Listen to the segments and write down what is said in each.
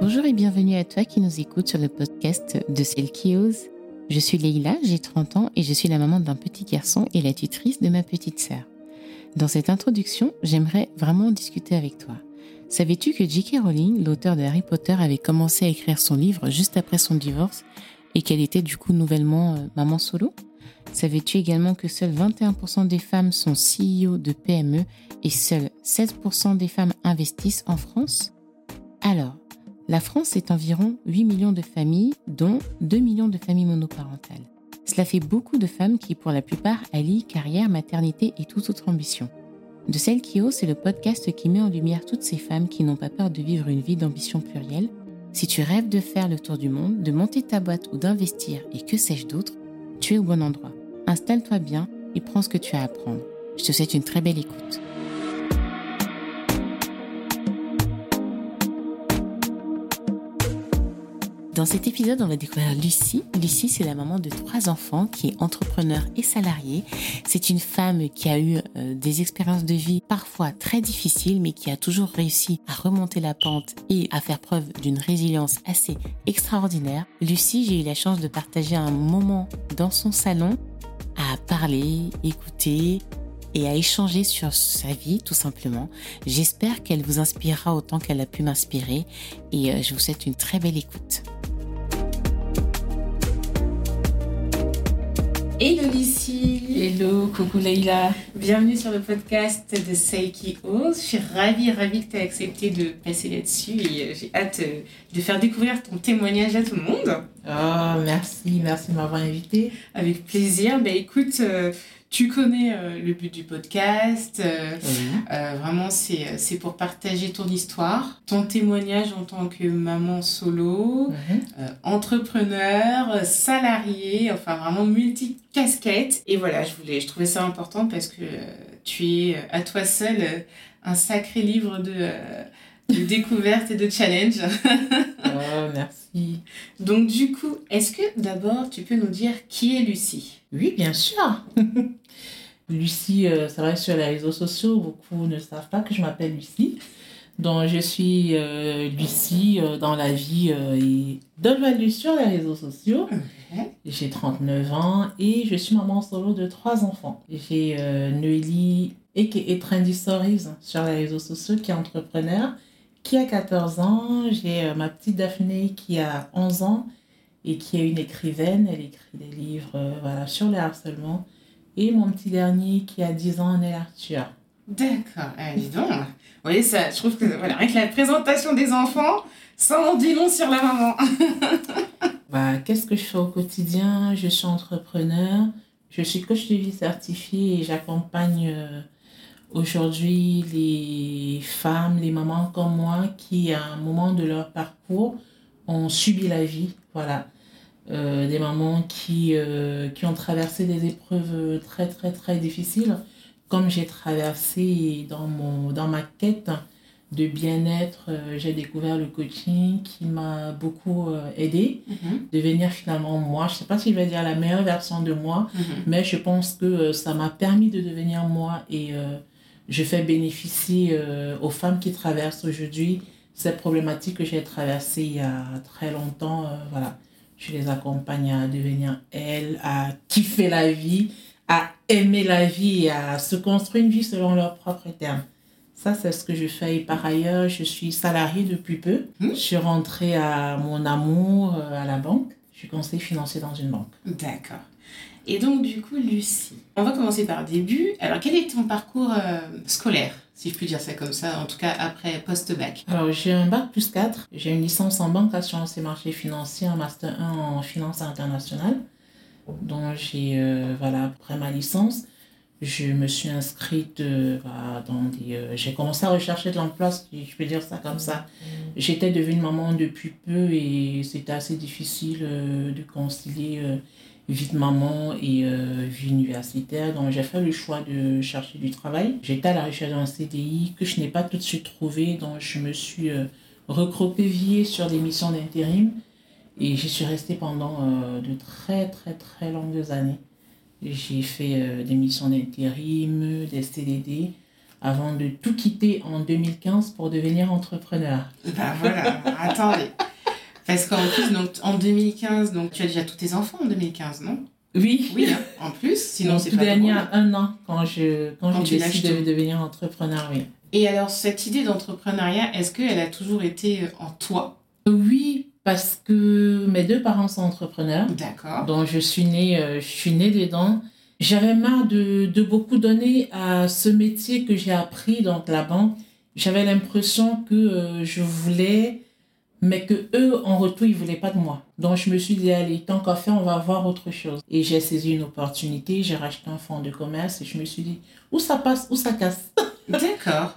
Bonjour et bienvenue à toi qui nous écoute sur le podcast de Celle qui. Je suis Leïla, j'ai 30 ans et je suis la maman d'un petit garçon et la tutrice de ma petite sœur. Dans cette introduction, j'aimerais vraiment discuter avec toi. Savais-tu que J.K. Rowling, l'auteur de Harry Potter, avait commencé à écrire son livre juste après son divorce et qu'elle était du coup nouvellement euh, maman solo? Savais-tu également que seuls 21% des femmes sont CEO de PME et seuls 16% des femmes investissent en France? Alors, la France est environ 8 millions de familles, dont 2 millions de familles monoparentales. Cela fait beaucoup de femmes qui, pour la plupart, allient carrière, maternité et toute autre ambition. De celle qui ose, c'est le podcast qui met en lumière toutes ces femmes qui n'ont pas peur de vivre une vie d'ambition plurielle. Si tu rêves de faire le tour du monde, de monter ta boîte ou d'investir et que sais-je d'autre, tu es au bon endroit. Installe-toi bien et prends ce que tu as à apprendre. Je te souhaite une très belle écoute. Dans cet épisode, on va découvrir Lucie. Lucie, c'est la maman de trois enfants qui est entrepreneur et salariée. C'est une femme qui a eu euh, des expériences de vie parfois très difficiles, mais qui a toujours réussi à remonter la pente et à faire preuve d'une résilience assez extraordinaire. Lucie, j'ai eu la chance de partager un moment dans son salon à parler, écouter, et à échanger sur sa vie tout simplement. J'espère qu'elle vous inspirera autant qu'elle a pu m'inspirer et euh, je vous souhaite une très belle écoute. Hello Lucie Hello, coucou Leïla Bienvenue sur le podcast de Seiki Ose. Je suis ravie, ravie que tu aies accepté de passer là-dessus et euh, j'ai hâte euh, de faire découvrir ton témoignage à tout le monde. Oh, merci, merci de m'avoir invité. Avec plaisir. Ben écoute, euh, tu connais euh, le but du podcast. Euh, euh, vraiment, c'est pour partager ton histoire, ton témoignage en tant que maman solo, mhm. entrepreneur, salarié, enfin vraiment multi-casquette. Et voilà, je, voulais, je trouvais ça important parce que tu es à toi seul un sacré livre de de découverte et de challenge. oh, merci. Donc du coup, est-ce que d'abord tu peux nous dire qui est Lucie? Oui, bien sûr. Lucie, euh, ça va sur les réseaux sociaux, beaucoup ne savent pas que je m'appelle Lucie. Donc je suis euh, Lucie euh, dans la vie et donne value sur les réseaux sociaux. J'ai 39 ans et je suis maman solo de trois enfants. J'ai Noélie et qui est Trendy Stories sur les réseaux sociaux qui est entrepreneur qui a 14 ans. J'ai euh, ma petite Daphné qui a 11 ans et qui est une écrivaine. Elle écrit des livres euh, voilà, sur le harcèlement. Et mon petit dernier qui a 10 ans, est Arthur. D'accord, eh, dis donc. Vous voyez, ça, je trouve que voilà, avec la présentation des enfants, ça en dit long sur la maman. bah, Qu'est-ce que je fais au quotidien? Je suis entrepreneur, je suis coach de vie certifié et j'accompagne euh, Aujourd'hui, les femmes, les mamans comme moi qui, à un moment de leur parcours, ont subi la vie. Voilà. Euh, des mamans qui, euh, qui ont traversé des épreuves très, très, très difficiles, comme j'ai traversé dans, mon, dans ma quête de bien-être, euh, j'ai découvert le coaching qui m'a beaucoup aidé, mm-hmm. devenir finalement moi. Je ne sais pas si je vais dire la meilleure version de moi, mm-hmm. mais je pense que ça m'a permis de devenir moi et je fais bénéficier euh, aux femmes qui traversent aujourd'hui cette problématique que j'ai traversée il y a très longtemps. Euh, voilà, je les accompagne à devenir elles, à kiffer la vie, à aimer la vie et à se construire une vie selon leurs propres termes. Ça, c'est ce que je fais. Et par ailleurs, je suis salariée depuis peu. Hmm? Je suis rentrée à mon amour euh, à la banque. Je suis conseiller financier dans une banque. D'accord. Et donc, du coup, Lucie, on va commencer par le début. Alors, quel est ton parcours euh, scolaire si je puis dire ça comme ça, en tout cas après post-bac? Alors, j'ai un bac plus 4, j'ai une licence en banque, assurance et marché financier, un master 1 en finance internationale. Donc, j'ai, euh, voilà, après ma licence, je me suis inscrite euh, dans des... j'ai commencé à rechercher de l'emploi, si je peux dire ça comme ça. J'étais devenue maman depuis peu et c'était assez difficile de concilier vie de maman et euh, vie universitaire. Donc j'ai fait le choix de chercher du travail. J'étais à la recherche d'un CDI que je n'ai pas tout de suite trouvé. Donc je me suis euh, recroquevillée sur des missions d'intérim. Et j'y suis restée pendant euh, de très très très longues années. J'ai fait des missions d'intérim, des CDD. avant de tout quitter en 2015 pour devenir entrepreneur. Ben voilà, attendez. Parce qu'en plus, donc, en 2015, donc, tu as déjà tous tes enfants en 2015, non? Oui. Oui, hein, en plus, sinon c'est tout pas dernier drôle. un an quand je quand, Quand j'ai décidé de devenir entrepreneur, oui. Et alors, cette idée d'entrepreneuriat, est-ce qu'elle a toujours été euh, en toi? Oui, parce que mes deux parents sont entrepreneurs. D'accord. dont je suis née, euh, je suis née dedans. J'avais marre de, de beaucoup donner à ce métier que j'ai appris, donc la banque. J'avais l'impression que euh, je voulais, mais que eux, en retour, ils voulaient pas de moi. Donc je me suis dit, allez, tant qu'à faire, on va voir autre chose. Et j'ai saisi une opportunité, j'ai racheté un fonds de commerce et je me suis dit, où ça passe, où ça casse? D'accord.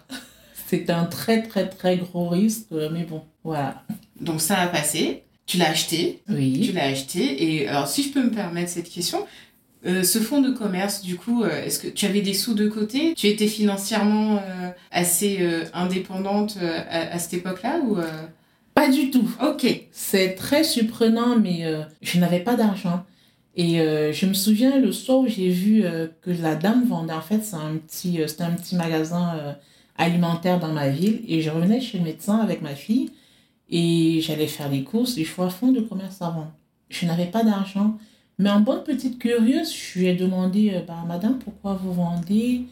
C'était un très, très, très gros risque, mais bon, voilà. Donc, ça a passé. Tu l'as acheté. Tu Oui. l'as acheté. Et alors, si je peux me permettre cette question, euh, ce fonds de commerce, du coup, euh, est-ce que tu avais des sous de côté? Tu étais financièrement euh, assez indépendante à, à cette époque-là ou Pas du tout. Ok. C'est très surprenant, mais euh, je n'avais pas d'argent. Et euh, je me souviens le soir où j'ai vu euh, que la dame vendait, en fait, c'est un petit, c'était un petit magasin alimentaire dans ma ville. Et je revenais chez le médecin avec ma fille et j'allais faire les courses et je vois fond de commerce avant. Je n'avais pas d'argent. Mais en bonne petite curieuse, je lui ai demandé, bah, madame, pourquoi vous vendez?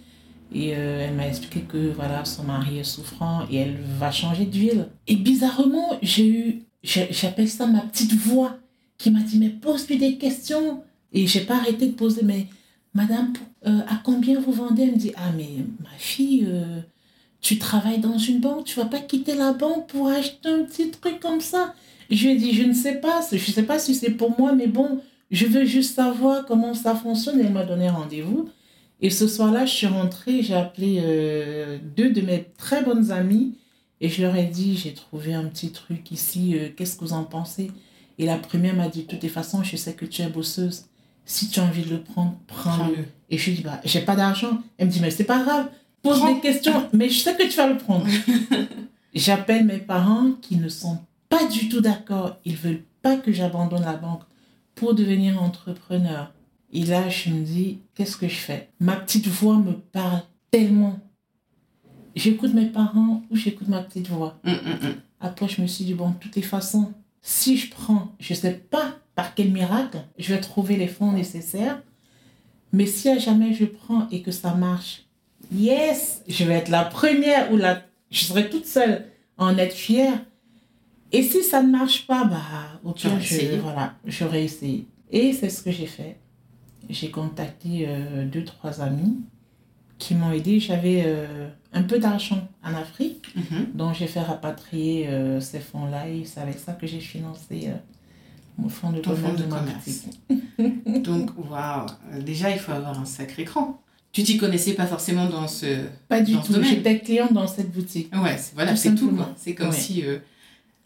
Et euh, elle m'a expliqué que voilà, son mari est souffrant et elle va changer de ville. Et bizarrement, j'ai eu, j'appelle ça ma petite voix qui m'a dit, mais pose-lui des questions. Et j'ai pas arrêté de poser, mais madame, euh, à combien vous vendez? Elle me dit, ah mais ma fille, euh, tu travailles dans une banque, tu vas pas quitter la banque pour acheter un petit truc comme ça? Je lui ai dit, je ne sais pas, je sais pas si c'est pour moi, mais bon, je veux juste savoir comment ça fonctionne. Elle m'a donné rendez-vous. Et ce soir-là, je suis rentrée, j'ai appelé euh, deux de mes très bonnes amies et je leur ai dit, j'ai trouvé un petit truc ici, euh, qu'est-ce que vous en pensez? Et la première m'a dit, de toutes les façons, je sais que tu es bosseuse. Si tu as envie de le prendre, prends-le. Et je lui dis, bah, j'ai pas d'argent. Elle me dit, mais c'est pas grave, pose Prends. des questions, mais je sais que tu vas le prendre. J'appelle mes parents qui ne sont pas du tout d'accord. Ils veulent pas que j'abandonne la banque pour devenir entrepreneur. Et là, je me dis, qu'est-ce que je fais? Ma petite voix me parle tellement. J'écoute mes parents ou j'écoute ma petite voix. Hum, hum, hum. Après, je me suis dit, bon, de toutes les façons, si je prends, je sais pas par quel miracle, je vais trouver les fonds nécessaires. Mais si à jamais je prends et que ça marche, yes, je vais être la première ou la, je serai toute seule à en être fière. Et si ça ne marche pas, bah, au pire, je, voilà, j'aurais essayé. Et c'est ce que j'ai fait. J'ai contacté euh, deux, trois amis qui m'ont aidé. J'avais euh, un peu d'argent en Afrique. Mhm. Donc, j'ai fait rapatrier euh, ces fonds-là et c'est avec ça que j'ai financé euh, mon fonds de Ton commerce fonds de de commerce. Donc, waouh. Déjà, il faut avoir un sacré cran. Tu t'y connaissais pas forcément dans ce. Pas du Dans tout. J'étais cliente dans cette boutique. Ouais, c'est- voilà, Tout c'est tout. C'est comme Ouais. si. euh,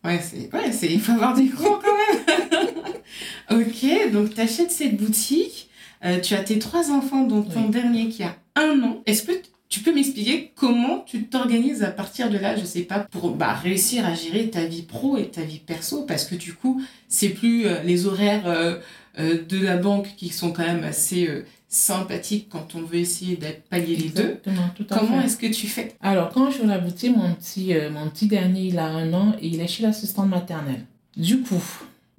Ouais, c'est. Ouais. Il faut avoir des crans quand même. ok, donc tu achètes cette boutique. Euh, tu as tes trois enfants, dont ton Oui. dernier qui a un an. Est-ce que tu peux m'expliquer comment tu t'organises à partir de là, je sais pas, pour bah, réussir à gérer ta vie pro et ta vie perso? Parce que du coup, c'est plus euh, les horaires euh, de la banque qui sont quand même assez sympathiques quand on veut essayer de pallier les deux. Exactement, tout à Comment est-ce que tu fais? Alors, quand je vais à la boutique, mon petit, euh, mon petit dernier, il a un an et il est chez l'assistante maternelle. Du coup,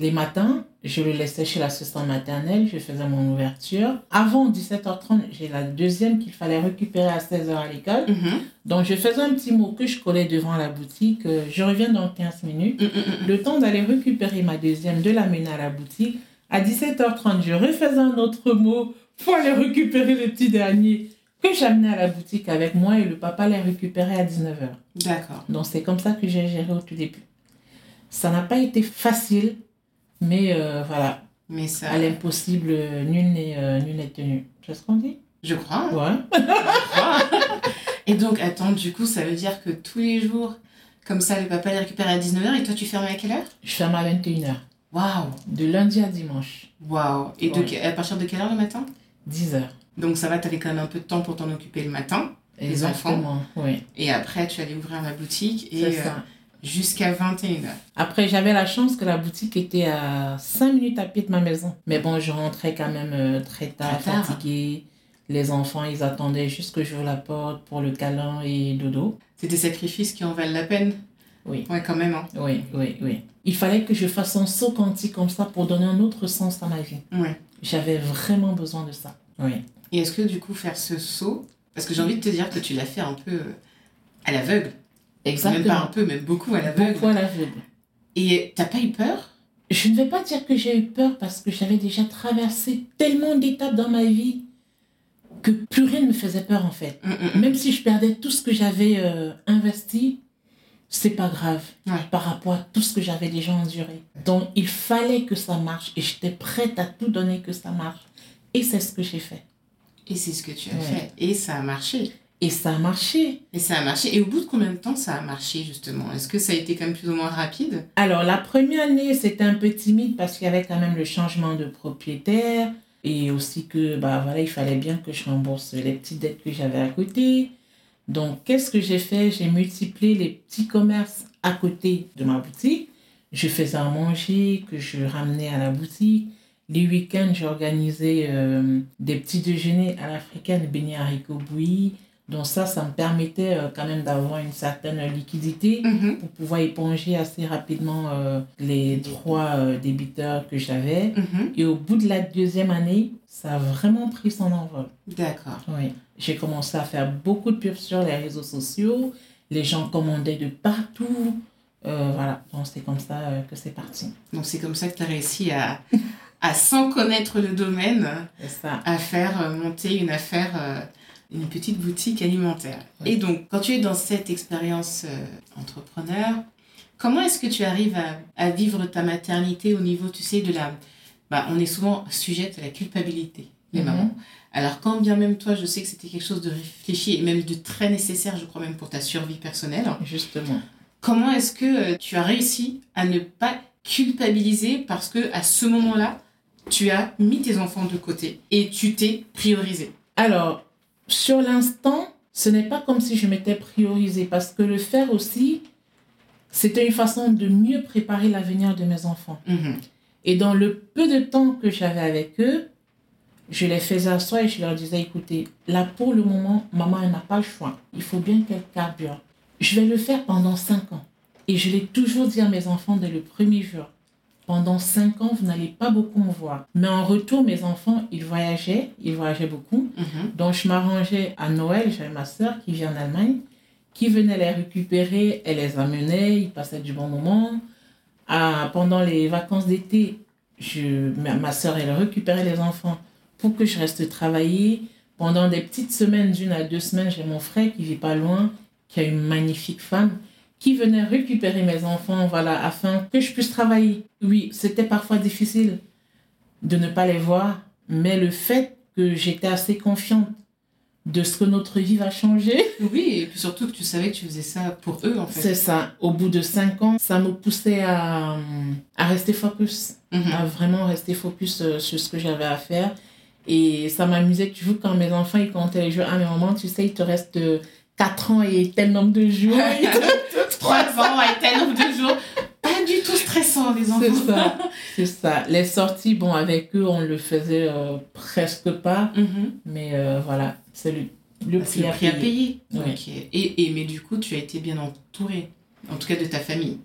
les matins, je le laissais chez l'assistante maternelle, je faisais mon ouverture. Avant 17h30, j'ai la deuxième qu'il fallait récupérer à 16h à l'école. Mhm. Donc, je faisais un petit mot que je collais devant la boutique. je reviens dans 15 minutes. Mm, mm, mm. Le temps d'aller récupérer ma deuxième, de l'amener à la boutique. À 17h30, je refaisais un autre mot pour aller récupérer le petit dernier que j'amenais à la boutique avec moi et le papa les récupérait à 19h. D'accord. Donc c'est comme ça que j'ai géré au tout début. Ça n'a pas été facile, mais euh, voilà, Mais ça, à l'impossible, euh, nul n'est euh, tenu. C'est ce qu'on dit? Je crois. hein. Ouais. Et donc, attends, du coup, ça veut dire que tous les jours, comme ça, le papa les récupère à 19h et toi, tu fermes à quelle heure? Je ferme à 21h, Waouh de lundi à dimanche, Waouh Et de Ouais. à partir de quelle heure le matin? 10h. Donc, ça va, t'avais quand même un peu de temps pour t'en occuper le matin. Les enfants. Oui, Et après, tu allais ouvrir la boutique et euh, ça. Jusqu'à 21h. Après, j'avais la chance que la boutique était à 5 minutes à pied de ma maison. Mais bon, je rentrais quand même euh, très tard, Très tard. fatiguée. Les enfants, ils attendaient juste que j'ouvre la porte pour le câlin et dodo. C'est des sacrifices qui en valent la peine Oui. Ouais, quand même. Hein. Oui, oui, oui. Il fallait que je fasse un saut quantique comme ça pour donner un autre sens à ma vie. Ouais. J'avais vraiment besoin de ça. Oui. Et est-ce que du coup, faire ce saut, parce que j'ai envie de te dire que tu l'as fait un peu euh, à l'aveugle. Même pas un Exactement. peu, même beaucoup à l'aveugle. Beaucoup à l'aveugle. Et t'as pas eu peur? Je ne vais pas dire que j'ai eu peur parce que j'avais déjà traversé tellement d'étapes dans ma vie que plus rien ne me faisait peur en fait. Mm, mm, mm. Même si je perdais tout ce que j'avais euh, investi, c'est pas grave Ouais. par rapport à tout ce que j'avais déjà enduré. Donc il fallait que ça marche et j'étais prête à tout donner que ça marche. Et c'est ce que j'ai fait. Et c'est ce que tu as Ouais. fait. Et ça a marché. Et ça a marché. Et ça a marché. Et au bout de combien de temps ça a marché justement? Est-ce que ça a été quand même plus ou moins rapide? Alors, la première année, c'était un peu timide parce qu'il y avait quand même le changement de propriétaire et aussi que, bah voilà, il fallait bien que je rembourse les petites dettes que j'avais à côté. Donc, qu'est-ce que j'ai fait? J'ai multiplié les petits commerces à côté de ma boutique. Je faisais à manger, que je ramenais à la boutique. Les week-ends, j'organisais euh, des petits déjeuners à l'africaine, beignets haricots bouillis. Donc ça, ça me permettait euh, quand même d'avoir une certaine liquidité Mhm. pour pouvoir éponger assez rapidement euh, les trois euh, débiteurs que j'avais. Mhm. Et au bout de la deuxième année, ça a vraiment pris son envol. D'accord. Oui. J'ai commencé à faire beaucoup de pubs sur les réseaux sociaux. Les gens commandaient de partout. Euh, voilà, donc c'est comme ça que c'est parti. Donc c'est comme ça que tu as réussi à, à, sans connaître le domaine, ça. à faire monter une affaire, une petite boutique alimentaire. Oui. Et donc, quand tu es dans cette expérience euh, entrepreneur, comment est-ce que tu arrives à, à vivre ta maternité au niveau, tu sais, de la... Bah, on est souvent sujette à la culpabilité, les Mhm. mamans. Alors, quand bien même toi, je sais que c'était quelque chose de réfléchi et même de très nécessaire, je crois même pour ta survie personnelle, Justement. comment est-ce que euh, tu as réussi à ne pas culpabiliser parce que à ce moment-là, tu as mis tes enfants de côté et tu t'es priorisé? Alors, sur l'instant, ce n'est pas comme si je m'étais priorisée parce que le faire aussi, c'était une façon de mieux préparer l'avenir de mes enfants. Mhm. Et dans le peu de temps que j'avais avec eux, je les faisais asseoir et je leur disais, écoutez, là pour le moment, maman, elle n'a pas le choix. Il faut bien qu'elle carbure. Je vais le faire pendant cinq ans. Et je l'ai toujours dit à mes enfants dès le premier jour. Pendant cinq ans, vous n'allez pas beaucoup me voir. Mais en retour, mes enfants, ils voyageaient, ils voyageaient beaucoup. Mhm. Donc, je m'arrangeais à Noël, j'avais ma soeur qui vit en Allemagne, qui venait les récupérer, elle les amenait, ils passaient du bon moment. À- pendant les vacances d'été, je, ma, ma soeur, elle récupérait les enfants pour que je reste travailler. Pendant des petites semaines, d'une à deux semaines, j'ai mon frère qui vit pas loin, qui a une magnifique femme, qui venait récupérer mes enfants, voilà, afin que je puisse travailler. Oui, c'était parfois difficile de ne pas les voir, mais le fait que j'étais assez confiante de ce que notre vie va changer, Oui, et puis surtout que tu savais que tu faisais ça pour eux en fait. c'est ça. Au bout de cinq ans, ça me poussait à, à rester focus, Mhm. à vraiment rester focus euh, sur ce que j'avais à faire. Et ça m'amusait toujours quand mes enfants, ils comptaient les jours. Ah, mais maman, tu sais, il te reste 4 ans et tel nombre de jours. Trois ans et tel nombre de jours. Pas du tout stressant, les enfants. c'est ça. C'est ça. Les sorties, bon, avec eux, on le faisait euh, presque pas. Mhm. Mais euh, voilà, c'est le, le Ah, prix, le à prix à payer. payer. Oui. Ok. Et, et, mais du coup, tu as été bien entouré. En tout cas, de ta famille.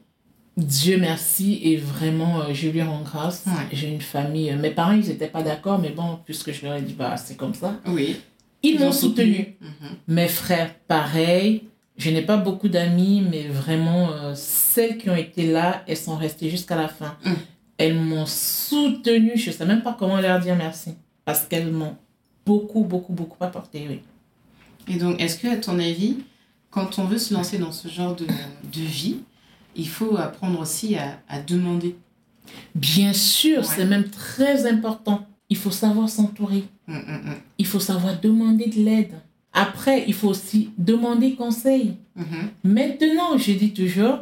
Dieu merci et vraiment, euh, je lui rends grâce. Ouais. J'ai une famille. euh, mes parents, ils n'étaient pas d'accord, mais bon, puisque je leur ai dit, bah, c'est comme ça. Oui. Ils, ont m'ont soutenu. Mhm. Mes frères, pareil. Je n'ai pas beaucoup d'amis, mais vraiment, euh, celles qui ont été là, elles sont restées jusqu'à la fin. Mm. Elles m'ont soutenu. Je ne sais même pas comment leur dire merci. Parce qu'elles m'ont beaucoup, beaucoup, beaucoup apporté, oui. Et donc, est-ce que, à ton avis, quand on veut se lancer dans ce genre de, de vie, il faut apprendre aussi à, à demander? Bien sûr, Ouais. c'est même très important. Il faut savoir s'entourer. Il faut savoir demander de l'aide. Après, il faut aussi demander conseil. Maintenant, je dis toujours,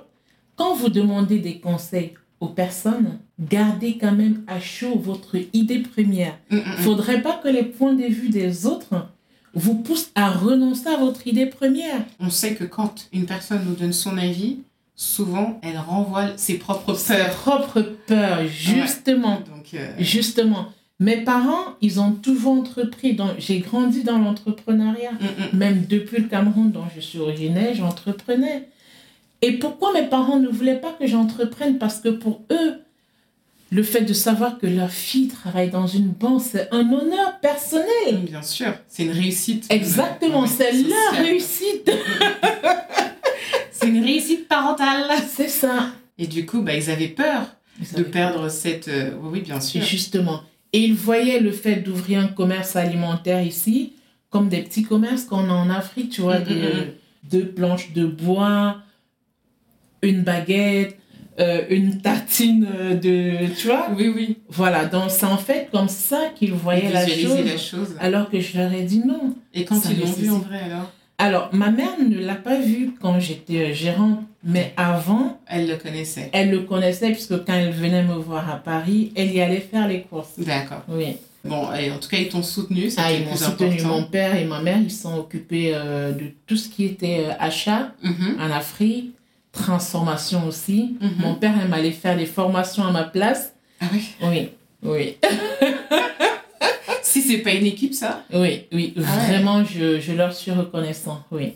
quand vous demandez des conseils aux personnes, gardez quand même à chaud votre idée première. Il ne faudrait pas que les points de vue des autres vous poussent à renoncer à votre idée première. On sait que quand une personne nous donne son avis, souvent, elle renvoie ses propres Ses peurs. propres peurs, justement. Donc, euh, Justement. Mes parents, ils ont toujours entrepris. Donc, j'ai grandi dans l'entrepreneuriat. Mm, mm. Même depuis le Cameroun, dont je suis originaire, j'entreprenais. Et pourquoi mes parents ne voulaient pas que j'entreprenne? Parce que pour eux, le fait de savoir que leur fille travaille dans une banque, c'est un honneur personnel. Bien sûr, c'est une réussite. Exactement, Ouais, c'est leur réussite. C'est une réussite parentale. C'est ça. Et du coup, bah, ils avaient peur de perdre cette... euh, Oui, oui, bien sûr. Justement. Et ils voyaient le fait d'ouvrir un commerce alimentaire ici comme des petits commerces qu'on a en Afrique, tu vois, Mm, mm, mm. deux planches de bois, une baguette, euh, une tartine euh, de... Tu vois Oui, oui. Voilà, donc c'est en fait comme ça qu'ils voyaient la chose, la chose. alors que je leur ai dit non. Et quand ils l'ont vu en vrai, alors? Alors, ma mère ne l'a pas vu quand j'étais euh, gérante, mais avant, Elle le connaissait. elle le connaissait puisque quand elle venait me voir à Paris, elle y allait faire les courses. D'accord. Oui. Bon, et en tout cas, ils t'ont soutenu, Ah, ils m'ont soutenu. Mon père et ma mère, ils sont occupés euh, de tout ce qui était euh, achat Mhm, en Afrique, transformation aussi. mhm. Mon père, il m'allait faire des formations à ma place. Ah oui? Oui, oui, Si c'est pas une équipe, ça, oui, oui. Ah ouais. Vraiment, je, je leur suis reconnaissant. Oui.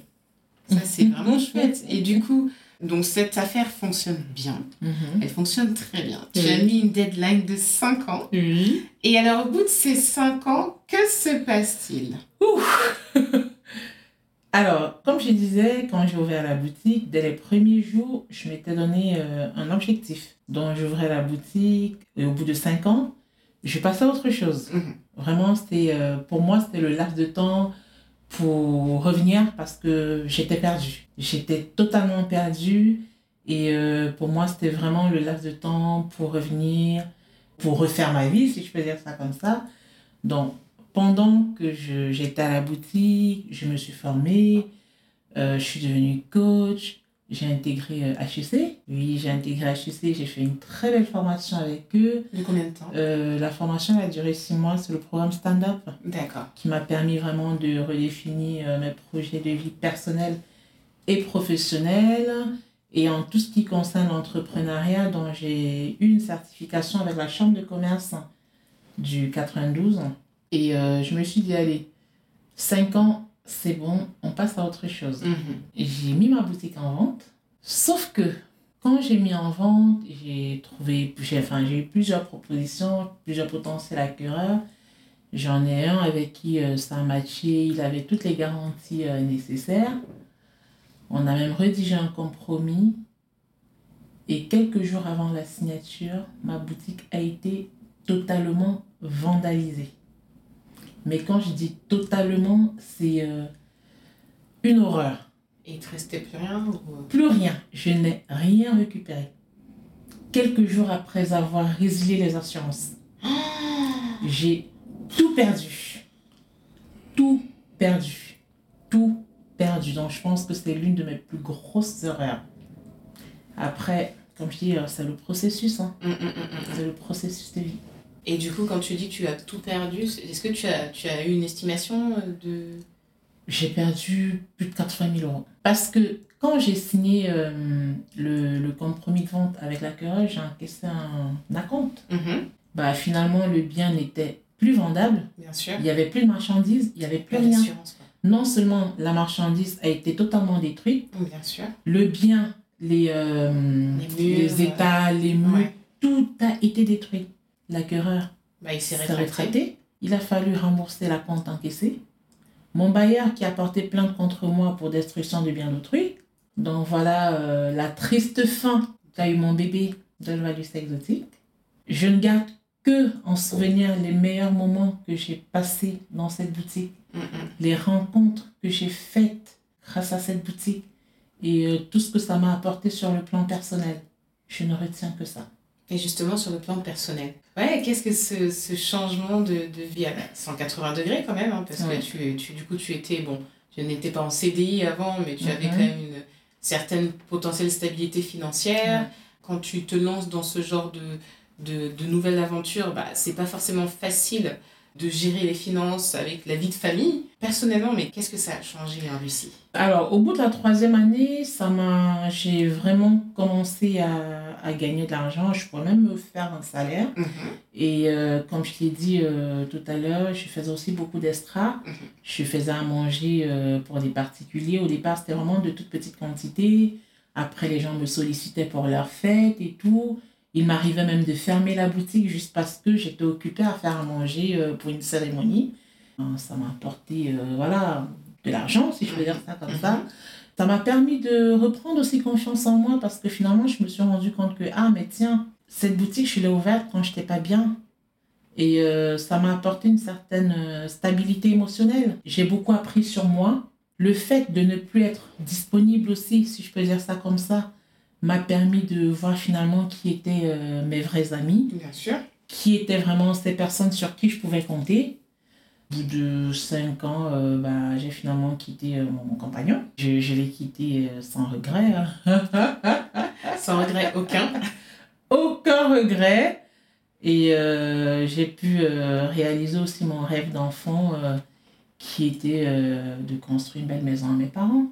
ça c'est vraiment chouette. Et du coup, donc cette affaire fonctionne bien. Mhm. Elle fonctionne très bien. Tu Oui. as mis une deadline de 5 ans. Oui. Et alors, au bout de ces 5 ans, que se passe-t-il? Alors, comme je disais, quand j'ai ouvert la boutique, dès les premiers jours, je m'étais donné euh, un objectif. Donc, j'ouvrais la boutique et au bout de cinq ans, je passais à autre chose. Mhm. Vraiment, c'était, euh, pour moi, c'était le laps de temps pour revenir parce que j'étais perdue. J'étais totalement perdue et euh, pour moi, c'était vraiment le laps de temps pour revenir, pour refaire ma vie, si je peux dire ça comme ça. Donc, pendant que je- j'étais à la boutique, je me suis formée, euh, je suis devenue coach, j'ai intégré euh, HEC. Oui, j'ai intégré HEC, j'ai fait une très belle formation avec eux. De combien de temps? Euh, la formation a duré six mois, c'est le programme Stand Up D'accord. qui m'a permis vraiment de redéfinir euh, mes projets de vie personnelle et professionnelle. Et en tout ce qui concerne l'entrepreneuriat, dont j'ai eu une certification avec la Chambre de commerce du 92. Et euh, je me suis dit, allez, 5 ans, c'est bon, on passe à autre chose. Mhm. J'ai mis ma boutique en vente, sauf que quand j'ai mis en vente, j'ai trouvé, j'ai, enfin, j'ai eu plusieurs propositions, plusieurs potentiels acquéreurs. J'en ai un avec qui euh, ça a matché, il avait toutes les garanties euh, nécessaires. On a même rédigé un compromis. Et quelques jours avant la signature, ma boutique a été totalement vandalisée. Mais quand je dis totalement, c'est euh, une horreur. Et il te restait plus rien ou... Plus rien. Je n'ai rien récupéré. Quelques jours après avoir résilié les assurances, j'ai tout perdu. Tout perdu. Tout perdu. Donc je pense que c'est l'une de mes plus grosses erreurs. Après, comme je dis, euh, c'est le processus. hein. Mm, mm, mm, mm. C'est le processus de vie. Et du coup, quand tu dis que tu as tout perdu, est-ce que tu as, tu as eu une estimation euh, de... J'ai perdu plus de 80 000 euros. Parce que quand j'ai signé euh, le, le compromis de vente avec l'acquéreur, j'ai encaissé un acompte. Mhm, Bah, finalement, le bien n'était plus vendable. Bien sûr. Il n'y avait plus de marchandises, il n'y avait plus rien. Non seulement la marchandise a été totalement détruite, Bien sûr. le bien, les, euh, Les murs, les états, les murs, Ouais. tout a été détruit. L'acquéreur Bah, il s'est rétracté. retraité. Il a fallu rembourser la compte encaissée. Mon bailleur qui a porté plainte contre moi pour destruction de biens d'autrui. Donc voilà euh, la triste fin qu'a eu mon bébé de l'Oasis exotique. Je ne garde que en souvenir les meilleurs moments que j'ai passés dans cette boutique, Mm, mm. les rencontres que j'ai faites grâce à cette boutique et euh, tout ce que ça m'a apporté sur le plan personnel. Je ne retiens que ça. Et justement, sur le plan personnel. Ouais, qu'est-ce que ce, ce changement de, de vie à 180 degrés quand même, hein, parce Ouais. que tu, tu, du coup, tu étais, bon, je n'étais pas en CDI avant, mais tu avais Mhm. quand même une certaine potentielle stabilité financière. Quand tu te lances dans ce genre de, de, de nouvelle aventure, bah, c'est pas forcément facile de gérer les finances avec la vie de famille. Personnellement, mais qu'est-ce que ça a changé, hein, Lucie Alors, au bout de la troisième année, ça m'a, j'ai vraiment commencé à, à gagner de l'argent. Je pourrais même me faire un salaire. Mhm. Et euh, comme je l'ai dit euh, tout à l'heure, je faisais aussi beaucoup d'extra. Mhm. Je faisais à manger euh, pour des particuliers. Au départ, c'était vraiment de toutes petites quantités. Après, les gens me sollicitaient pour leurs fêtes et tout. Il m'arrivait même de fermer la boutique juste parce que j'étais occupée à faire à manger euh, pour une cérémonie. Euh, Ça m'a apporté euh, voilà, de l'argent, si je peux dire ça comme ça. Ça m'a permis de reprendre aussi confiance en moi parce que finalement, je me suis rendu compte que, ah, mais tiens, cette boutique, je l'ai ouverte quand je n'étais pas bien. Et euh, ça m'a apporté une certaine stabilité émotionnelle. J'ai beaucoup appris sur moi. Le fait de ne plus être disponible aussi, si je peux dire ça comme ça, m'a permis de voir finalement qui étaient euh, mes vrais amis, Bien sûr. qui étaient vraiment ces personnes sur qui je pouvais compter. Au bout de cinq ans, euh, bah, j'ai finalement quitté euh, mon, mon compagnon. Je, je l'ai quitté sans regret. hein. Sans regret aucun. aucun regret. Et j'ai pu réaliser aussi mon rêve d'enfant qui était de construire une belle maison à mes parents.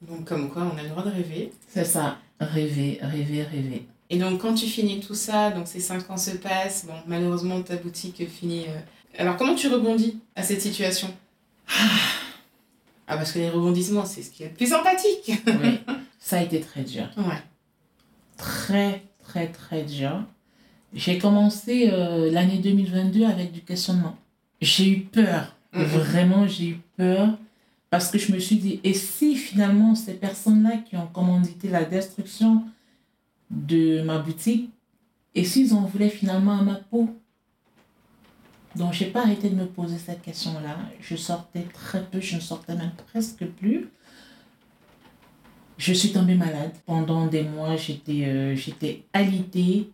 Donc, comme quoi, on a le droit de rêver. C'est ça, rêver, rêver, rêver. Et donc, quand tu finis tout ça, donc ces cinq ans se passent, bon, malheureusement, ta boutique finit. euh. Alors, comment tu rebondis à cette situation? Ah, parce que les rebondissements, c'est ce qui est le plus sympathique. Oui, ça a été très dur. Ouais. Très, très, très dur. J'ai commencé euh, l'année 2022 avec du questionnement. J'ai eu peur. Mhm. Vraiment, j'ai eu peur. Parce que je me suis dit, et si finalement ces personnes-là qui ont commandité la destruction de ma boutique, et s'ils en voulaient finalement à ma peau? Donc, j'ai pas arrêté de me poser cette question-là. Je sortais très peu, je ne sortais même presque plus. Je suis tombée malade. Pendant des mois, j'étais euh, alitée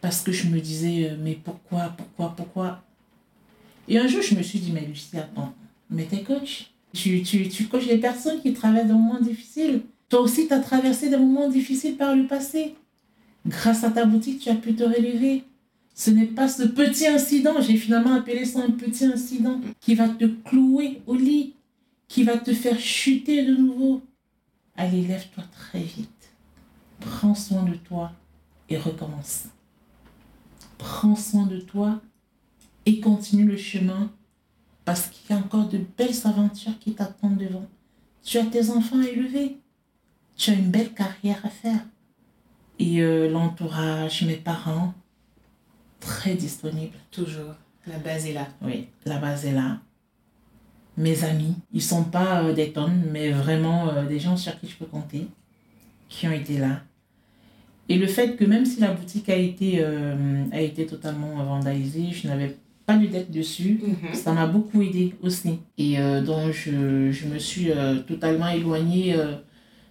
parce que je me disais, euh, mais pourquoi, pourquoi, pourquoi? Et un jour, je me suis dit, mais Lucie, attends, mais t'es coach? Tu, tu, tu coaches les personnes qui traversent des moments difficiles. Toi aussi, tu as traversé des moments difficiles par le passé. Grâce à ta boutique, tu as pu te relever. Ce n'est pas ce petit incident, j'ai finalement appelé ça un petit incident, qui va te clouer au lit, qui va te faire chuter de nouveau. Allez, lève-toi très vite. Prends soin de toi et recommence. Prends soin de toi et continue le chemin parce qu'il y a encore de belles aventures qui t'attendent devant. Tu as tes enfants à élever. Tu as une belle carrière à faire. Et euh, l'entourage, mes parents, très disponibles. Toujours. La base est là. Oui, la base est là. Mes amis, ils sont pas euh, des tonnes, mais vraiment euh, des gens sur qui je peux compter, qui ont été là. Et le fait que même si la boutique a été, euh, a été totalement vandalisée, je n'avais pas de dette dessus, Mhm. ça m'a beaucoup aidé aussi. Et euh, donc, je, je me suis euh, totalement éloignée euh,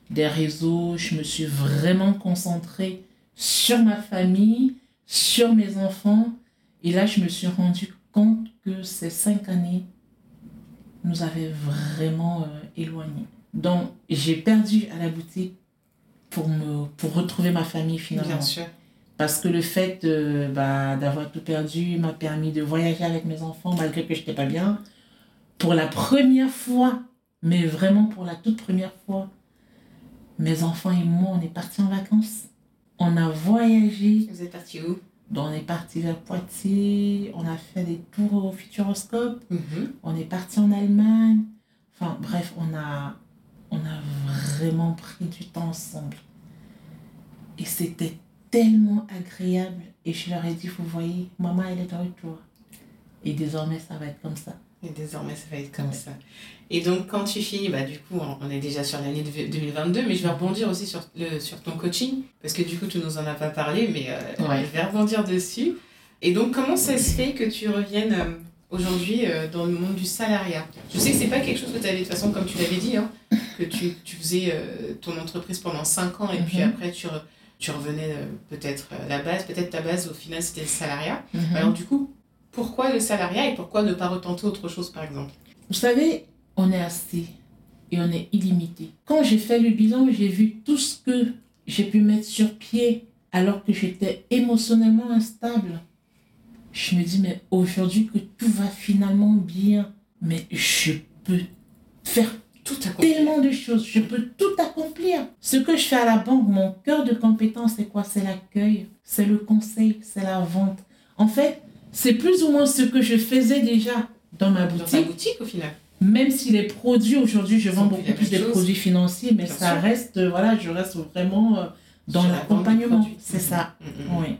des réseaux. Je me suis vraiment concentrée sur ma famille, sur mes enfants. Et là, je me suis rendu compte que ces cinq années nous avaient vraiment éloignés. Donc, j'ai perdu à la boutique pour, me, pour retrouver ma famille finalement. Bien sûr. Parce que le fait euh, bah, d'avoir tout perdu m'a permis de voyager avec mes enfants malgré que je n'étais pas bien. Pour la première fois, mais vraiment pour la toute première fois, mes enfants et moi, on est partis en vacances. On a voyagé, Vous êtes parti où? On est parti vers Poitiers, on a fait des tours au Futuroscope, Mhm. on est parti en Allemagne. Enfin bref, on a, on a vraiment pris du temps ensemble. Et c'était tellement agréable. Et je leur ai dit, vous voyez, maman, elle est de retour. Et désormais, ça va être comme ça. Et désormais, ça va être comme ça. Et donc, quand tu finis, bah, du coup, on est déjà sur l'année de- 2022, mais je vais rebondir aussi sur, le, sur ton coaching, parce que du coup, tu nous en as pas parlé, mais euh, Ouais. je vais rebondir dessus. Et donc, comment ça se fait que tu reviennes euh, aujourd'hui euh, dans le monde du salariat? Je sais que c'est pas quelque chose que tu avais, de toute façon, comme tu l'avais dit, hein, que tu, tu faisais ton entreprise pendant 5 ans, et puis Mhm. après, tu, re- tu revenais euh, peut-être à la base, peut-être ta base, au final, c'était le salariat. Mhm. Alors, du coup, pourquoi le salariat et pourquoi ne pas retenter autre chose, par exemple? Vous savez, on est assez et on est illimité. Quand j'ai fait le bilan, j'ai vu tout ce que j'ai pu mettre sur pied alors que j'étais émotionnellement instable. je me dis, mais aujourd'hui que tout va finalement bien, mais je peux faire Tout tellement de choses, je peux tout accomplir. Ce que je fais à la banque, mon cœur de compétence, c'est quoi? C'est l'accueil, c'est le conseil, c'est la vente. En fait, c'est plus ou moins ce que je faisais déjà dans ma Dans ta boutique. boutique, au final. Même si les produits aujourd'hui, je vends beaucoup plus des chose. produits financiers, mais Bien ça sûr. reste, voilà, je reste vraiment euh, dans la l'accompagnement. C'est ça, oui.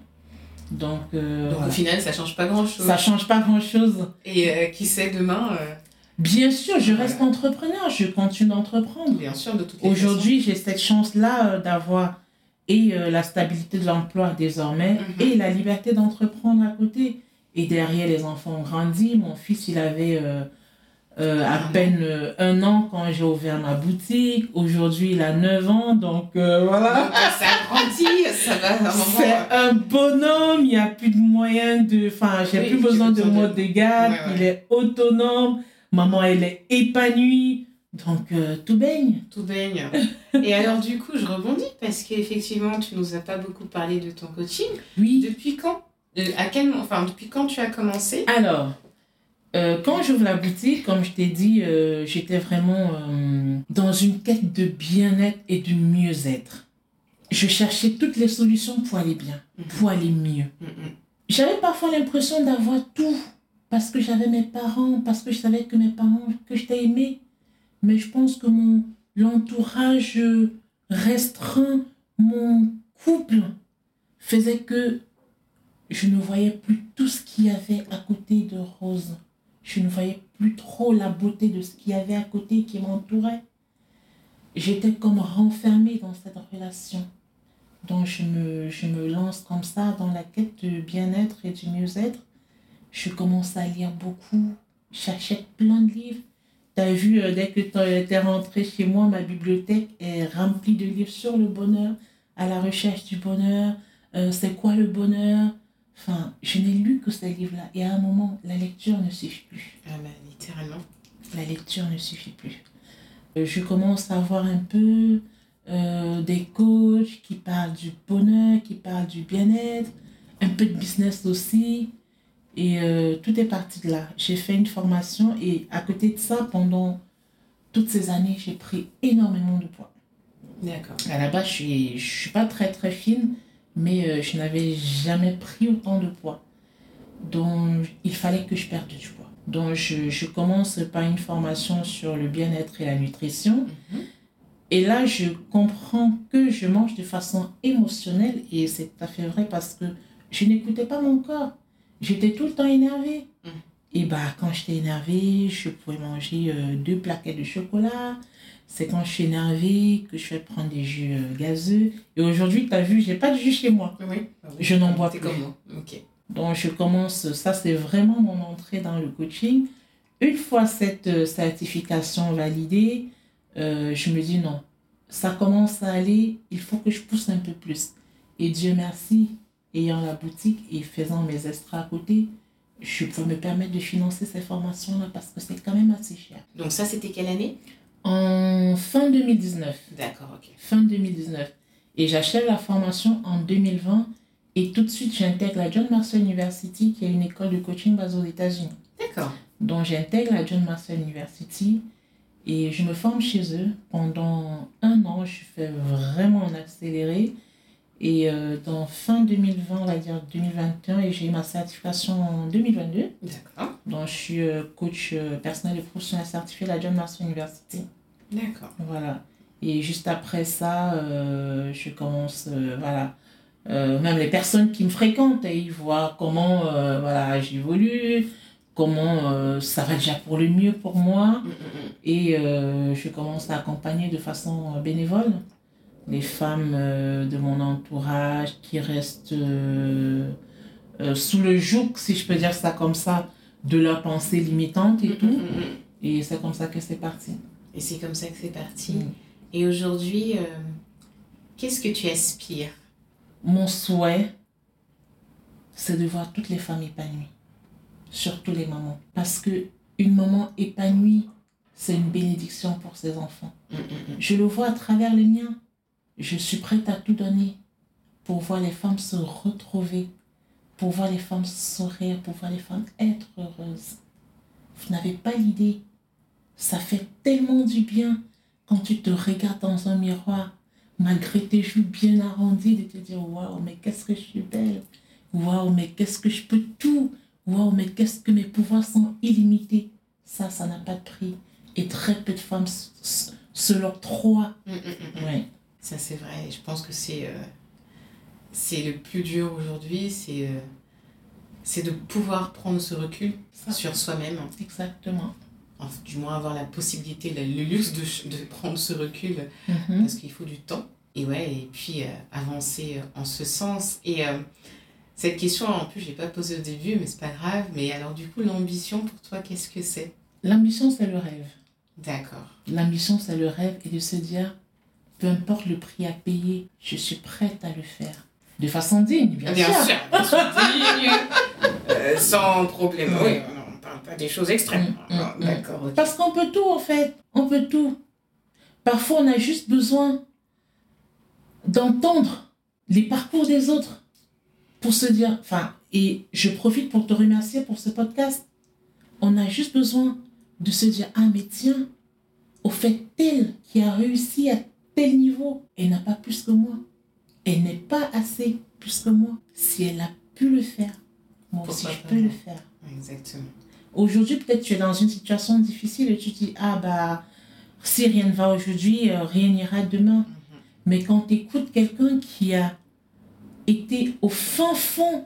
Donc, euh, Donc, voilà. au final, ça change pas grand-chose. ça change pas grand-chose. Et euh, qui sait, demain, euh, Bien sûr, je Voilà. reste entrepreneur, je continue d'entreprendre. bien sûr, de toutes les Aujourd'hui, j'ai cette chance-là euh, d'avoir et euh, la stabilité de l'emploi désormais Mhm. et la liberté d'entreprendre à côté. Et derrière, les enfants ont grandi. Mon fils, il avait euh, à peine un an quand j'ai ouvert ma boutique. Aujourd'hui, il a 9 ans. Donc voilà. Donc, euh, ça grandit, ça va. C'est un bonhomme, il n'y a plus de moyens de... Enfin, j'ai Oui, plus besoin de besoin de- mode de garde, Ouais, ouais. il est autonome, maman, elle est épanouie, donc euh, tout baigne. Tout baigne. Et alors, du coup, je rebondis parce qu'effectivement, tu nous as pas beaucoup parlé de ton coaching. Oui. Depuis quand Euh, À quel moment Enfin, depuis quand tu as commencé? Alors, euh, quand j'ouvre la boutique, comme je t'ai dit, j'étais vraiment dans une quête de bien-être et de mieux-être. Je cherchais toutes les solutions pour aller bien, pour aller mieux. Mm, mm. J'avais parfois l'impression d'avoir tout parce que j'avais mes parents, parce que je savais que mes parents, que je t'ai aimé. Mais je pense que mon l'entourage restreint, mon couple faisait que je ne voyais plus tout ce qu'il y avait à côté de Rose. Je ne voyais plus trop la beauté de ce qu'il y avait à côté qui m'entourait. J'étais comme renfermée dans cette relation. Donc je me, je me lance comme ça dans la quête de bien-être et du mieux-être. Je commence à lire beaucoup. J'achète plein de livres. Tu as vu, euh, dès que tu es rentré chez moi, ma bibliothèque est remplie de livres sur le bonheur, à la recherche du bonheur. euh, c'est quoi le bonheur? Enfin, je n'ai lu que ces livres-là. Et à un moment, la lecture ne suffit plus. Ah littéralement. La lecture ne suffit plus. Euh, Je commence à voir un peu euh, des coachs qui parlent du bonheur, qui parlent du bien-être, un peu de business aussi. Et euh, tout est parti de là. J'ai fait une formation et à côté de ça, pendant toutes ces années, j'ai pris énormément de poids. D'accord. À la base, je suis, je suis pas très très fine, mais euh, je n'avais jamais pris autant de poids. Donc, il fallait que je perde du poids. Donc, je, je commence par une formation sur le bien-être et la nutrition. Mhm. Et là, je comprends que je mange de façon émotionnelle et c'est tout à fait vrai parce que je n'écoutais pas mon corps. J'étais tout le temps énervée. Mhm. Et bah, quand j'étais énervée, je pouvais manger euh, deux plaquettes de chocolat. C'est quand je suis énervée que je vais prendre des jus euh, gazeux. Et aujourd'hui, tu as vu, j'ai pas de jus chez moi. Oui. Ah oui. Je n'en bois plus. comme moi. Ok. Donc, je commence, ça c'est vraiment mon entrée dans le coaching. Une fois cette euh, certification validée, euh, je me dis non, ça commence à aller, il faut que je pousse un peu plus. Et Dieu merci, ayant la boutique et faisant mes extras à côté, je peux me permettre de financer ces formations-là parce que c'est quand même assez cher. Donc, ça, c'était quelle année? En fin 2019 D'accord, ok. fin 2019. Et j'achève la formation en 2020 et tout de suite j'intègre la John Marshall University qui est une école de coaching basée aux États-Unis. D'accord. Donc j'intègre la John Marshall University et je me forme chez eux pendant un an. Je fais vraiment en accéléré. Et euh, dans fin 2020, on va dire 2021, et j'ai eu ma certification en 2022. D'accord. Donc je suis euh, coach euh, personnel et professionnel certifié de la John Marshall University. D'accord. Voilà. Et juste après ça, je commence, voilà. Même les personnes qui me fréquentent, et ils voient comment voilà, j'évolue, comment ça va déjà pour le mieux pour moi. Mm, mm, mm. Et je commence à accompagner de façon bénévole les femmes euh, de mon entourage qui restent euh, euh, sous le joug, si je peux dire ça comme ça, de leurs pensées limitantes et Mm, tout. mm, mm, mm. Et c'est comme ça que c'est parti. Et c'est comme ça que c'est parti. Et aujourd'hui, euh, qu'est-ce que tu aspires? Mon souhait, c'est de voir toutes les femmes épanouies, surtout les mamans. Parce que une maman épanouie, c'est une bénédiction pour ses enfants. Je le vois à travers les miens. Je suis prête à tout donner pour voir les femmes se retrouver, pour voir les femmes sourire, pour voir les femmes être heureuses. Vous n'avez pas l'idée. Ça fait tellement du bien quand tu te regardes dans un miroir, malgré tes joues bien arrondies, de te dire Waouh, mais qu'est-ce que je suis belle Waouh, mais qu'est-ce que je peux tout Waouh, mais qu'est-ce que mes pouvoirs sont illimités Ça, ça n'a pas de prix. Et très peu de femmes se l'octroient. Mm, mm, mm. Ouais. Ça, c'est vrai. Je pense que c'est euh, c'est le plus dur aujourd'hui. C'est euh, c'est de pouvoir prendre ce recul Ça. sur soi-même. Exactement. Enfin, du moins avoir la possibilité, le luxe de, de prendre ce recul Mhm. parce qu'il faut du temps. Et ouais, et puis euh, avancer en ce sens. Et euh, cette question, en plus, je l'ai pas posée au début, mais c'est pas grave. Mais alors, du coup, l'ambition pour toi, qu'est-ce que c'est? L'ambition, c'est le rêve. D'accord. L'ambition, c'est le rêve et de se dire, peu importe le prix à payer, je suis prête à le faire. De façon digne, bien, sûr. bien sûr, digne, euh, sans problème. Oui, on ne parle pas des choses extrêmes. Mm, mm, Ah, mm. D'accord. Parce qu'on peut tout, en fait. On peut tout. Parfois, on a juste besoin d'entendre les parcours des autres pour se dire, enfin, et je profite pour te remercier pour ce podcast. On a juste besoin de se dire, ah, mais tiens, au fait, tel qui a réussi à tel niveau, elle n'a pas plus que moi. Elle n'est pas assez plus que moi. Si elle a pu le faire, moi aussi, je peux le faire. Exactement. Aujourd'hui, peut-être tu es dans une situation difficile et tu te dis, ah bah, si rien ne va aujourd'hui, euh, rien n'ira demain. Mais quand tu écoutes quelqu'un qui a été au fin fond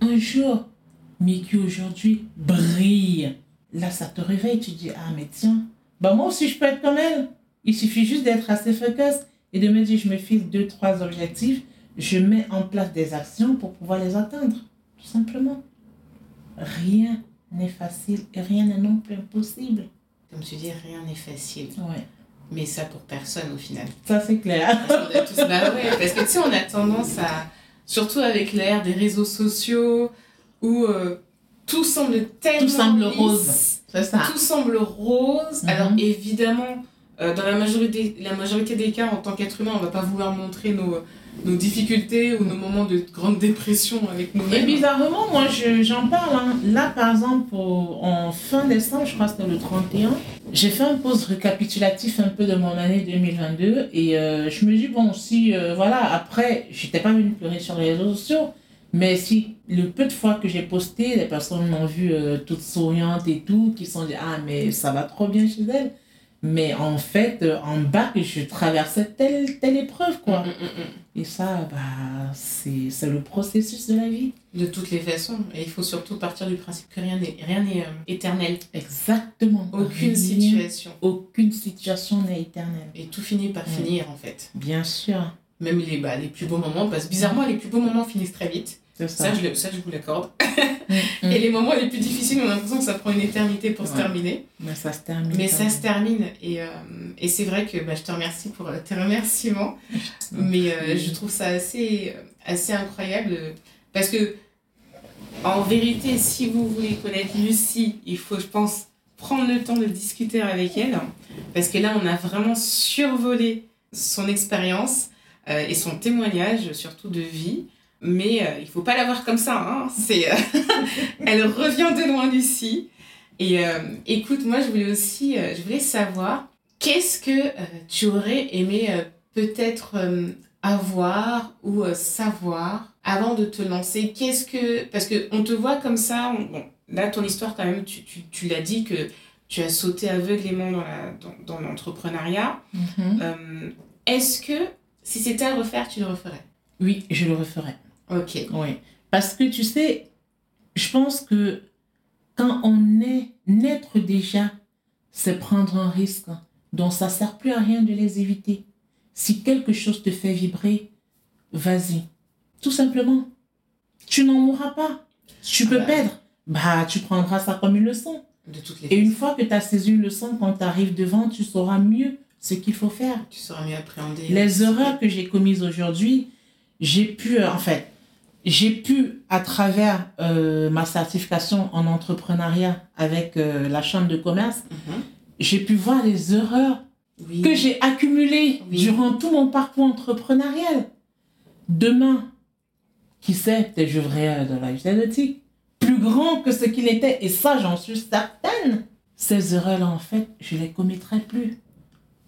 un jour, mais qui aujourd'hui brille, là, ça te réveille. Tu te dis, ah mais tiens, bah moi aussi je peux être comme elle. Il suffit juste d'être assez focus et de me dire, je me fixe deux, trois objectifs, je mets en place des actions pour pouvoir les atteindre. Tout simplement. Rien n'est facile et rien n'est non plus impossible. Comme tu dis, rien n'est facile. Ouais, Mais ça pour personne au final. ça c'est clair. Parce qu'on a tous- bah ouais, parce que tu sais, on a tendance à. Surtout avec l'ère des réseaux sociaux où euh, tout semble tellement. Tout semble lisse, rose. Ça. Tout semble rose. Alors évidemment, euh, dans la majorité, la majorité des cas, en tant qu'être humain, on va pas vouloir montrer nos, nos difficultés ou nos moments de grande dépression avec Et nous-mêmes. bizarrement, moi je- j'en parle. hein. Là par exemple, en fin décembre, je crois que c'était le 31, j'ai fait un pause récapitulatif un peu de mon année 2022 et euh, je me dis, bon, si, euh, voilà, après, j'étais pas venue pleurer sur les réseaux sociaux, mais si le peu de fois que j'ai posté, les personnes m'ont vu euh, toute souriante et tout, qui sont dit, ah, mais ça va trop bien chez elle. Mais en fait, euh, en bas, je traversais telle, telle épreuve, quoi. Mm, mm, mm. Et ça, bah, c'est c'est le processus de la vie. De toutes les façons. Et il faut surtout partir du principe que rien n'est rien n'est, euh, éternel. Exactement. Aucune Rien- situation. Aucune situation n'est éternelle. Et tout finit par Ouais. finir en fait. Bien sûr. Même les, bah, les plus beaux moments, parce que bizarrement, les plus beaux moments finissent très vite. Ça, ça. je, ça, je vous l'accorde. Mm. Et les moments les plus difficiles, on a l'impression que ça prend une éternité pour se terminer. Mais ça se termine. Mais ça même. se termine. Et, euh, et c'est vrai que bah, je te remercie pour euh, tes remerciements. Mais euh, je trouve ça assez, assez incroyable. Parce que, en vérité, si vous voulez connaître Lucie, il faut, je pense, prendre le temps de discuter avec elle. Parce que là, on a vraiment survolé son expérience euh, et son témoignage, surtout de vie. Mais euh, il faut pas la voir comme ça. Hein. C'est, euh, elle revient de loin, Lucie. Et euh, écoute, moi, je voulais aussi euh, je voulais savoir qu'est-ce que tu aurais aimé peut-être avoir ou savoir avant de te lancer? Qu'est-ce que. Parce qu'on te voit comme ça. on- bon, là, ton histoire, quand même, tu, tu, tu l'as dit que tu as sauté aveuglément dans, la, dans, dans l'entrepreneuriat. Mhm. Euh, Est-ce que si c'était à refaire, tu le referais? Oui, je le referai. Ok. Oui. Parce que tu sais, je pense que quand on est naître déjà, c'est prendre un risque. Donc ça sert plus à rien de les éviter. Si quelque chose te fait vibrer, vas-y. Tout simplement. Tu n'en mourras pas. Tu peux Bah. perdre. Bah, tu prendras ça comme une leçon. De toutes les Et une fois que tu as saisi une leçon, quand tu arrives devant, tu sauras mieux ce qu'il faut faire. tu sauras mieux appréhender. Les erreurs que j'ai commises aujourd'hui, j'ai pu, euh, en fait, j'ai pu, à travers euh, ma certification en entrepreneuriat avec euh, la Chambre de commerce, Mhm. j'ai pu voir les erreurs Oui. que j'ai accumulées Oui. durant tout mon parcours entrepreneurial. Demain, Qui sait, peut-être je vivrai dans la vie nautique. Plus grand que ce qu'il était, et ça, j'en suis certaine. Ces erreurs-là, en fait, je les commettrai plus.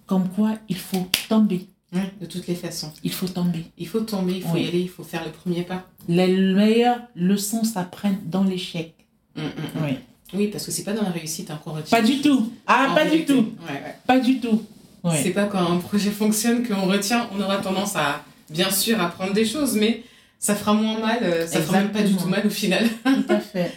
Comme quoi, il faut tomber. De toutes les façons. Il faut tomber. Il faut tomber, il faut y aller, il faut faire le premier pas. Les meilleures leçons s'apprennent dans l'échec. Hum, hum, hum. Oui. Oui, parce que c'est pas dans la réussite hein, qu'on retient. Pas du tout. Ah, pas du tout. Ouais, ouais. Pas du tout. Ouais. C'est pas quand un projet fonctionne qu'on retient, on aura tendance à, bien sûr, apprendre des choses, mais ça fera moins mal, euh, ça fera même pas du tout mal au final. Tout à fait.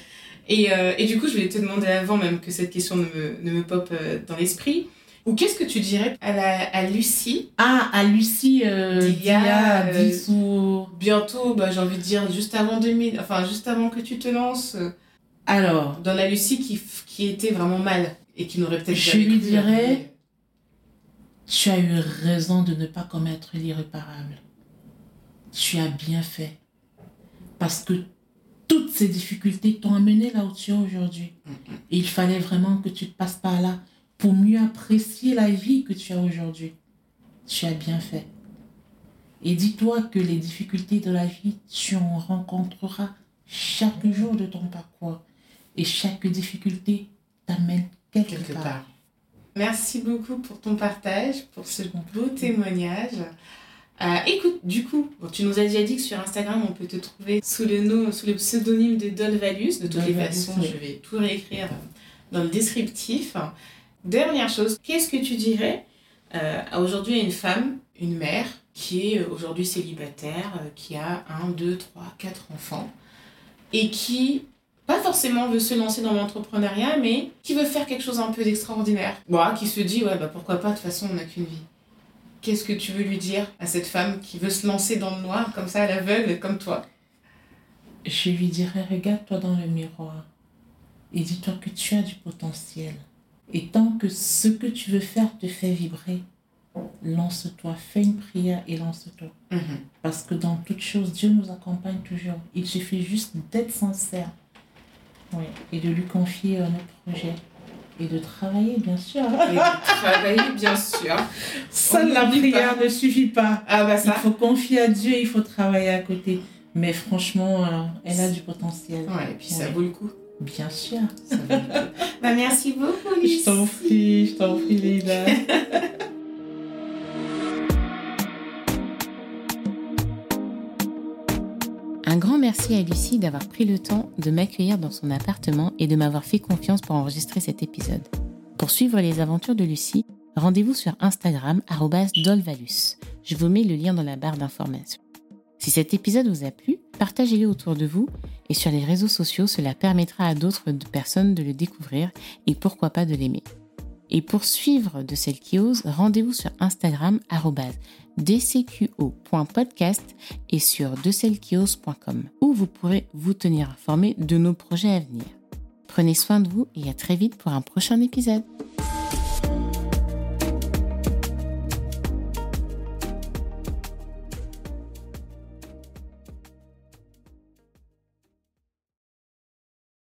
Et, euh, et du coup, je voulais te demander avant même que cette question ne me, ne me pop euh, dans l'esprit. Ou qu'est-ce que tu dirais à, la, à Lucie Ah, à Lucie euh, Dia, Dia, euh, Dissou. Bientôt, bah, j'ai envie de dire juste avant 2000, enfin juste avant que tu te lances, euh, Alors, dans la Lucie qui, qui était vraiment mal et qui n'aurait peut-être Je lui dirais- tu as eu raison de ne pas commettre l'irréparable. Tu as bien fait. Parce que toutes ces difficultés t'ont amené là où tu es aujourd'hui. Et il fallait vraiment que tu te passes par là pour mieux apprécier la vie que tu as aujourd'hui. Tu as bien fait. Et dis-toi que les difficultés de la vie, tu en rencontreras chaque jour de ton parcours. Et chaque difficulté t'amène quelque, quelque part. part. Merci beaucoup pour ton partage, pour ce beau témoignage. Euh, écoute, du coup, bon, tu nous as déjà dit que sur Instagram, on peut te trouver sous le, nom, sous le pseudonyme de Dolvalus. De toutes les Dolvalus, façons, oui. je vais tout réécrire dans le descriptif. Dernière chose, qu'est-ce que tu dirais euh, aujourd'hui à une femme, une mère, qui est euh, aujourd'hui célibataire, euh, qui a un, deux, trois, quatre enfants, et qui pas forcément veut se lancer dans l'entrepreneuriat, mais qui veut faire quelque chose un peu d'extraordinaire. Bon, qui se dit, ouais, bah pourquoi pas, de toute façon, on n'a qu'une vie. Qu'est-ce que tu veux lui dire à cette femme qui veut se lancer dans le noir, comme ça, à l'aveugle, comme toi? Je lui dirais, regarde-toi dans le miroir et dis-toi que tu as du potentiel. Et tant que ce que tu veux faire te fait vibrer, lance-toi, fais une prière et lance-toi. Parce que dans toute chose, Dieu nous accompagne toujours. Il suffit juste d'être sincère. Oui. Et de lui confier euh, nos projets. Et de travailler, bien sûr. Et de travailler, bien sûr. Seule la prière ne suffit pas. Ah bah Il ça. faut confier à Dieu, il faut travailler à côté. Mais franchement, euh, elle a du potentiel. Ouais, et puis ça vaut le coup. Bien sûr. Ça bah merci beaucoup, Lucie. Je t'en prie, je t'en prie, Leïla. Un grand merci à Lucie d'avoir pris le temps de m'accueillir dans son appartement et de m'avoir fait confiance pour enregistrer cet épisode. Pour suivre les aventures de Lucie, rendez-vous sur Instagram @dolvalus. Je vous mets le lien dans la barre d'informations. Si cet épisode vous a plu, partagez-le autour de vous et sur les réseaux sociaux, cela permettra à d'autres personnes de le découvrir et pourquoi pas de l'aimer. Et pour suivre de celles qui osent, rendez-vous sur Instagram dcqo.podcast et sur decellesquiosent.com où vous pourrez vous tenir informé de nos projets à venir. Prenez soin de vous et à très vite pour un prochain épisode.